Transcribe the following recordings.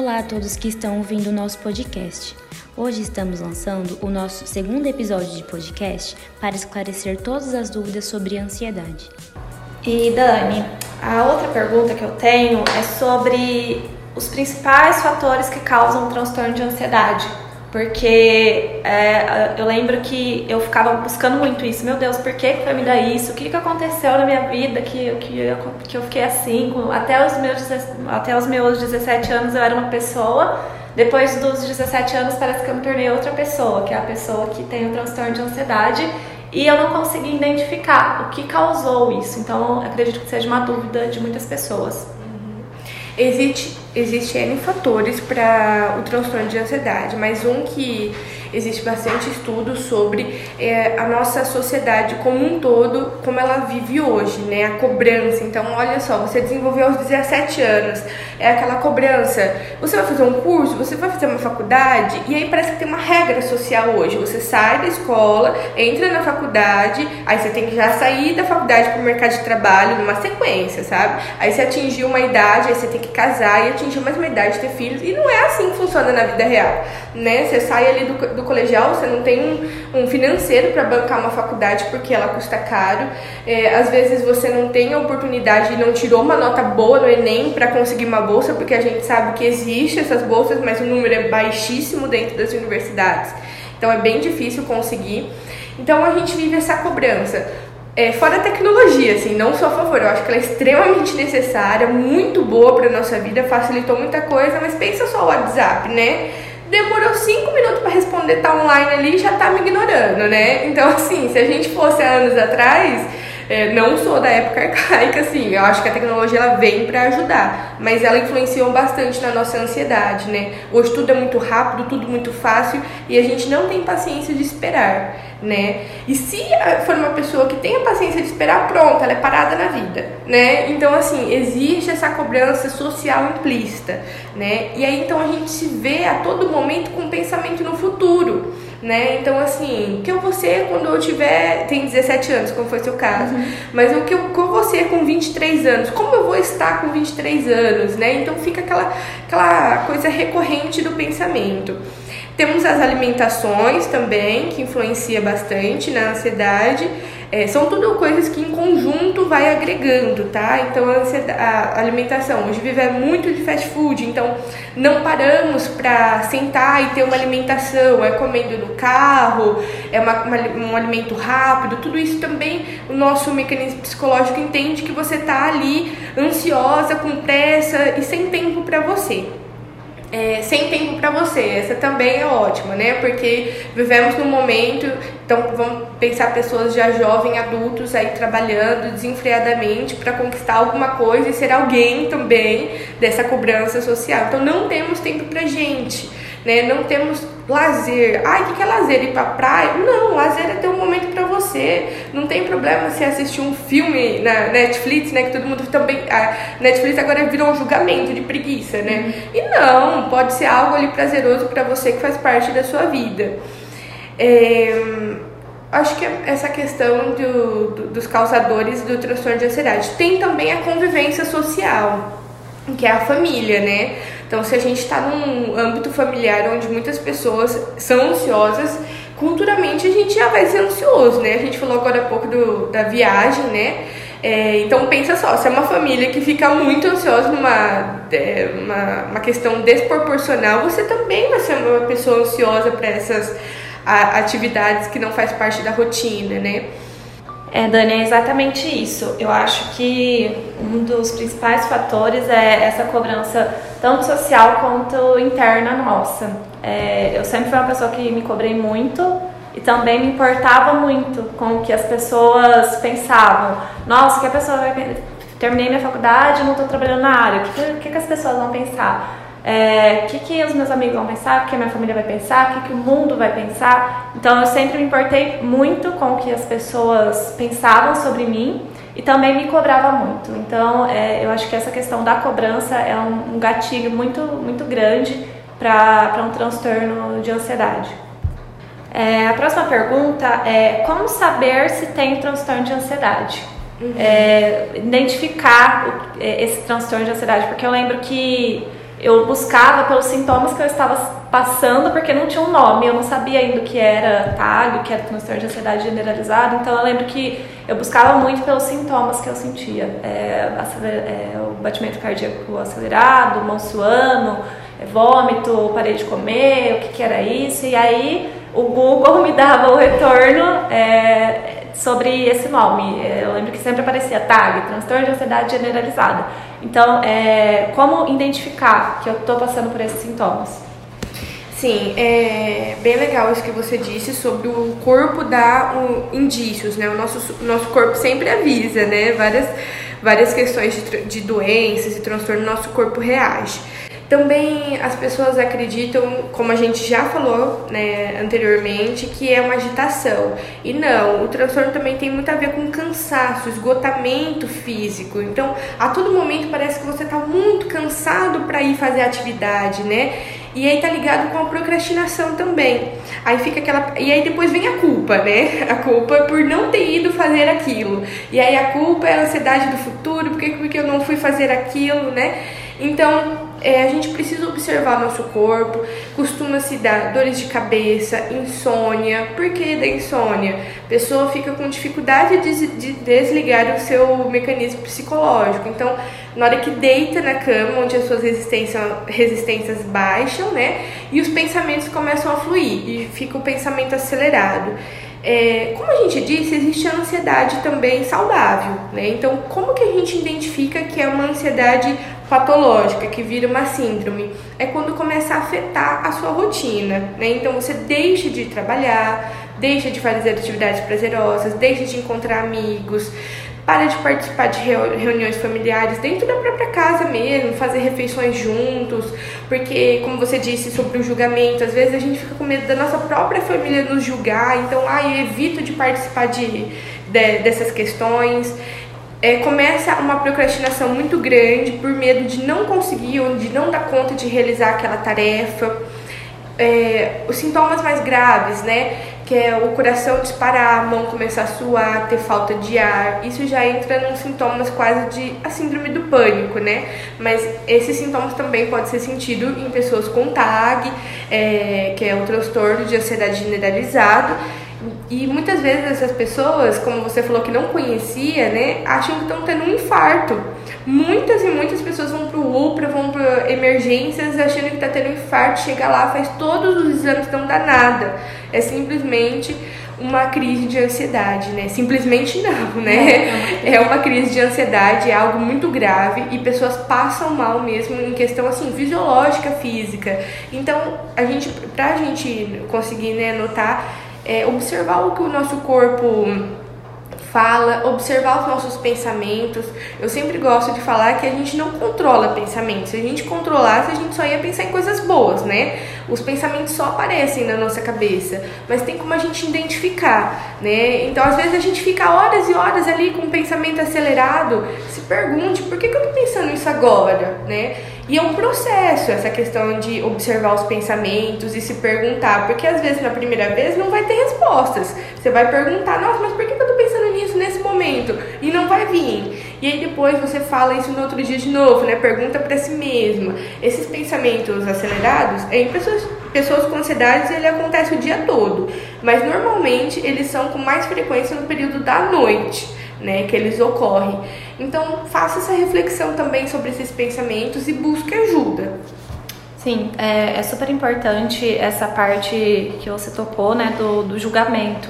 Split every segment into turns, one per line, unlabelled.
Olá a todos que estão ouvindo o nosso podcast. Hoje estamos lançando o nosso segundo episódio de podcast para esclarecer todas as dúvidas sobre ansiedade.
E Dani, a outra pergunta que eu tenho é sobre os principais fatores que causam o transtorno de ansiedade. Porque é, eu lembro que eu ficava buscando muito isso. Meu Deus, por que, que foi me dar isso? O que, que aconteceu na minha vida que, que, que eu fiquei assim? Até os, meus, até os meus 17 anos eu era uma pessoa. Depois dos 17 anos parece que eu me tornei outra pessoa, que é a pessoa que tem o transtorno de ansiedade. E eu não consegui identificar o que causou isso. Então acredito que seja uma dúvida de muitas pessoas.
Existe, existe N fatores para o transtorno de ansiedade, mas um que existe bastante estudo sobre é, a nossa sociedade como um todo, como ela vive hoje, né? A cobrança. Então, olha só, você desenvolveu aos 17 anos, é aquela cobrança. Você vai fazer um curso, você vai fazer uma faculdade, e aí parece que tem uma regra social hoje. Você sai da escola, entra na faculdade, aí você tem que já sair da faculdade para o mercado de trabalho numa sequência, sabe? Aí você atingiu uma idade, aí você tem que casar e atingir mais uma idade, ter filhos, e não é assim que funciona na vida real, né? Você sai ali do, do colegial, você não tem um, um financeiro para bancar uma faculdade porque ela custa caro. É, às vezes você não tem a oportunidade e não tirou uma nota boa no Enem para conseguir uma bolsa, porque a gente sabe que existe essas bolsas, mas o número é baixíssimo dentro das universidades. Então é bem difícil conseguir. Então a gente vive essa cobrança. É, fora a tecnologia, assim, não sou a favor, eu acho que ela é extremamente necessária, muito boa para nossa vida, facilitou muita coisa, mas pensa só o WhatsApp, né? Demorou cinco minutos para responder, tá online ali já tá me ignorando, né? Então, assim, se a gente fosse há anos atrás, é, não sou da época arcaica, assim, eu acho que a tecnologia ela vem para ajudar, mas ela influenciou bastante na nossa ansiedade, né? Hoje tudo é muito rápido, tudo muito fácil e a gente não tem paciência de esperar, né? E se for uma pessoa que tem a paciência de esperar, pronto, ela é parada na vida, né? Então, assim, existe essa cobrança social implícita, né? E aí então a gente se vê a todo momento com pensamento no futuro né? Então, assim, o que eu vou ser quando eu tiver. Tem 17 anos, como foi seu caso. Uhum. Mas o que eu, que eu vou ser com 23 anos? Como eu vou estar com 23 anos, né? Então fica aquela, aquela coisa recorrente do pensamento. Temos as alimentações também, que influencia bastante na ansiedade. É, são tudo coisas que em conjunto vai agregando, tá? Então a, a alimentação, hoje vive muito de fast food, então não paramos para sentar e ter uma alimentação, é comendo no carro, é uma, uma, um alimento rápido, tudo isso também o nosso mecanismo psicológico entende que você tá ali ansiosa, com pressa e sem tempo para você é, sem tempo para você. Essa também é ótima, né? Porque vivemos num momento, então vamos pensar pessoas já jovens, adultos aí trabalhando desenfreadamente para conquistar alguma coisa e ser alguém também dessa cobrança social. Então não temos tempo pra gente né? Não temos lazer. Ai, o que é lazer? Ir pra praia? Não, lazer é ter um momento para você. Não tem problema se assistir um filme na Netflix, né? Que todo mundo também. A Netflix agora virou um julgamento de preguiça, né? Uhum. E não, pode ser algo ali prazeroso para você que faz parte da sua vida. É, acho que essa questão do, do, dos causadores do transtorno de ansiedade. Tem também a convivência social, que é a família, né? Então, se a gente está num âmbito familiar onde muitas pessoas são ansiosas, culturalmente a gente já vai ser ansioso, né? A gente falou agora há pouco do, da viagem, né? É, então pensa só, se é uma família que fica muito ansiosa numa é, uma, uma questão desproporcional, você também vai ser uma pessoa ansiosa para essas a, atividades que não faz parte da rotina, né?
É, Dani, é exatamente isso. Eu acho que um dos principais fatores é essa cobrança, tanto social quanto interna nossa. É, eu sempre fui uma pessoa que me cobrei muito e também me importava muito com o que as pessoas pensavam. Nossa, que a pessoa vai. Terminei minha faculdade, não estou trabalhando na área, o que, que, que as pessoas vão pensar? É, o que, que os meus amigos vão pensar, o que a minha família vai pensar, o que, que o mundo vai pensar. Então eu sempre me importei muito com o que as pessoas pensavam sobre mim e também me cobrava muito. Então é, eu acho que essa questão da cobrança é um, um gatilho muito, muito grande para um transtorno de ansiedade. É, a próxima pergunta é como saber se tem transtorno de ansiedade? Uhum. É, identificar o, esse transtorno de ansiedade, porque eu lembro que eu buscava pelos sintomas que eu estava passando, porque não tinha um nome, eu não sabia ainda o que era TAG, o que era transtorno de ansiedade generalizado, então eu lembro que eu buscava muito pelos sintomas que eu sentia. É, é, o batimento cardíaco acelerado, mão suando, é, vômito, parei de comer, o que, que era isso, e aí o Google me dava o retorno é, sobre esse nome. Eu lembro que sempre aparecia TAG, transtorno de ansiedade generalizada. Então, é, como identificar que eu estou passando por esses sintomas?
Sim, é bem legal isso que você disse sobre o corpo dar um, indícios, né? O nosso, nosso corpo sempre avisa, né? Várias, várias questões de, de doenças e transtorno, nosso corpo reage. Também as pessoas acreditam, como a gente já falou né, anteriormente, que é uma agitação. E não, o transtorno também tem muito a ver com cansaço, esgotamento físico. Então, a todo momento parece que você está muito cansado para ir fazer atividade, né? E aí tá ligado com a procrastinação também. Aí fica aquela. E aí depois vem a culpa, né? A culpa por não ter ido fazer aquilo. E aí a culpa é a ansiedade do futuro, porque, porque eu não fui fazer aquilo, né? Então, é, a gente precisa observar nosso corpo, costuma se dar dores de cabeça, insônia. Por que da insônia? A pessoa fica com dificuldade de, de desligar o seu mecanismo psicológico. Então, na hora que deita na cama, onde as suas resistências, resistências baixam, né? E os pensamentos começam a fluir e fica o pensamento acelerado. É, como a gente disse, existe a ansiedade também saudável, né? Então, como que a gente identifica que é uma ansiedade patológica, que vira uma síndrome? É quando começa a afetar a sua rotina, né? Então, você deixa de trabalhar, deixa de fazer atividades prazerosas, deixa de encontrar amigos, para de participar de reuniões familiares dentro da própria casa mesmo, fazer refeições juntos, porque, como você disse sobre o julgamento, às vezes a gente fica com medo da nossa própria família nos julgar, então, ah, eu evito de participar de, de dessas questões. É, começa uma procrastinação muito grande por medo de não conseguir ou de não dar conta de realizar aquela tarefa. É, os sintomas mais graves, né? Que é o coração disparar, a mão começar a suar, ter falta de ar. Isso já entra nos sintomas quase de a síndrome do pânico, né? Mas esses sintomas também podem ser sentidos em pessoas com TAG, é, que é o transtorno de ansiedade generalizado. E muitas vezes essas pessoas, como você falou que não conhecia, né, acham que estão tendo um infarto. Muitas e muitas pessoas vão pro UPRA, vão para emergências achando que está tendo um infarto, chega lá, faz todos os exames, não dá nada. É simplesmente uma crise de ansiedade, né? Simplesmente não, né? É uma crise de ansiedade, é algo muito grave e pessoas passam mal mesmo em questão assim fisiológica, física. Então, a gente, pra gente conseguir, né, notar, é, observar o que o nosso corpo fala, observar os nossos pensamentos. Eu sempre gosto de falar que a gente não controla pensamentos. Se a gente controlasse, a gente só ia pensar em coisas boas, né? Os pensamentos só aparecem na nossa cabeça, mas tem como a gente identificar, né? Então, às vezes a gente fica horas e horas ali com o pensamento acelerado. Se pergunte, por que, que eu tô pensando isso agora, né? E é um processo essa questão de observar os pensamentos e se perguntar, porque às vezes na primeira vez não vai ter respostas. Você vai perguntar, nossa, mas por que eu tô pensando nisso nesse momento? E não vai vir. E aí depois você fala isso no outro dia de novo, né? Pergunta para si mesma. Esses pensamentos acelerados, em pessoas, pessoas com ansiedade, ele acontece o dia todo, mas normalmente eles são com mais frequência no período da noite né, que eles ocorrem. Então, faça essa reflexão também sobre esses pensamentos e busque ajuda.
Sim, é, é super importante essa parte que você tocou, né, do, do julgamento.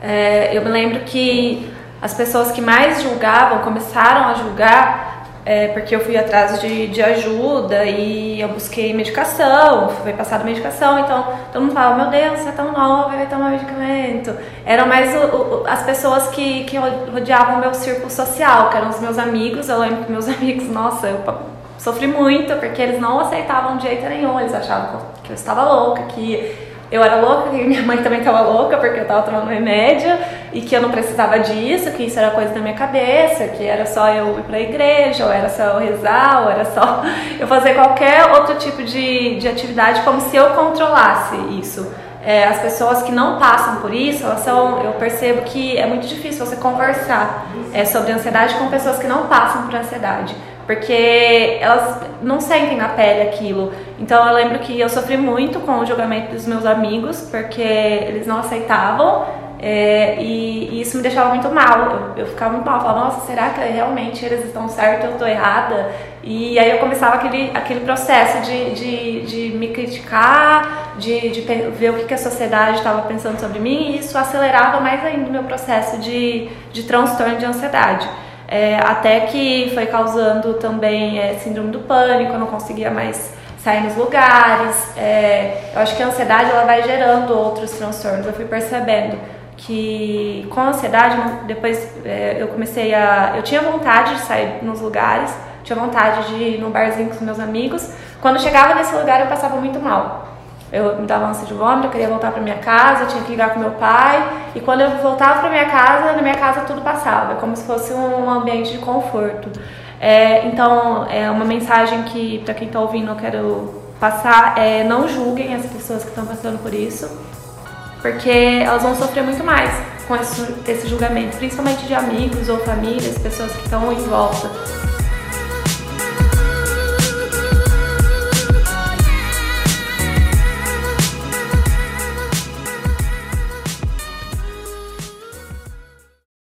É, eu me lembro que as pessoas que mais julgavam começaram a julgar é, porque eu fui atrás de, de ajuda e eu busquei medicação, foi passado medicação, então todo mundo fala, meu Deus, você é tão nova, vai tomar medicamento. Eram mais o, o, as pessoas que, que rodeavam o meu círculo social, que eram os meus amigos, eu lembro que meus amigos, nossa, eu sofri muito, porque eles não aceitavam de jeito nenhum, eles achavam que eu estava louca, que eu era louca e minha mãe também estava louca porque eu estava tomando remédio e que eu não precisava disso, que isso era coisa da minha cabeça, que era só eu ir para a igreja, ou era só eu rezar, ou era só eu fazer qualquer outro tipo de, de atividade como se eu controlasse isso. É, as pessoas que não passam por isso, elas são, eu percebo que é muito difícil você conversar é, sobre ansiedade com pessoas que não passam por ansiedade porque elas não sentem na pele aquilo. Então eu lembro que eu sofri muito com o julgamento dos meus amigos, porque eles não aceitavam é, e, e, isso me deixava muito mal. Eu, eu ficava muito mal, falava, nossa, será que realmente eles estão certos eu estou errada? E aí eu começava aquele, aquele processo de, de, de me criticar, de, de ver o que, que a sociedade estava pensando sobre mim, e isso acelerava mais ainda o meu processo de, de transtorno de ansiedade. É, até que foi causando também é, síndrome do pânico, eu não conseguia mais sair nos lugares. É, eu acho que a ansiedade ela vai gerando outros transtornos, eu fui percebendo que com a ansiedade, depois é, eu comecei a. Eu tinha vontade de sair nos lugares, tinha vontade de ir num barzinho com os meus amigos. Quando chegava nesse lugar, eu passava muito mal. Eu me dava ânsia de vômito, eu queria voltar para minha casa, eu tinha que ligar com meu pai. E quando eu voltava para minha casa, na minha casa tudo passava, como se fosse um ambiente de conforto. É, então, é uma mensagem que, para quem está ouvindo, eu quero passar é não julguem as pessoas que estão passando por isso porque elas vão sofrer muito mais com esse, esse julgamento, principalmente de amigos ou famílias, pessoas que estão em volta.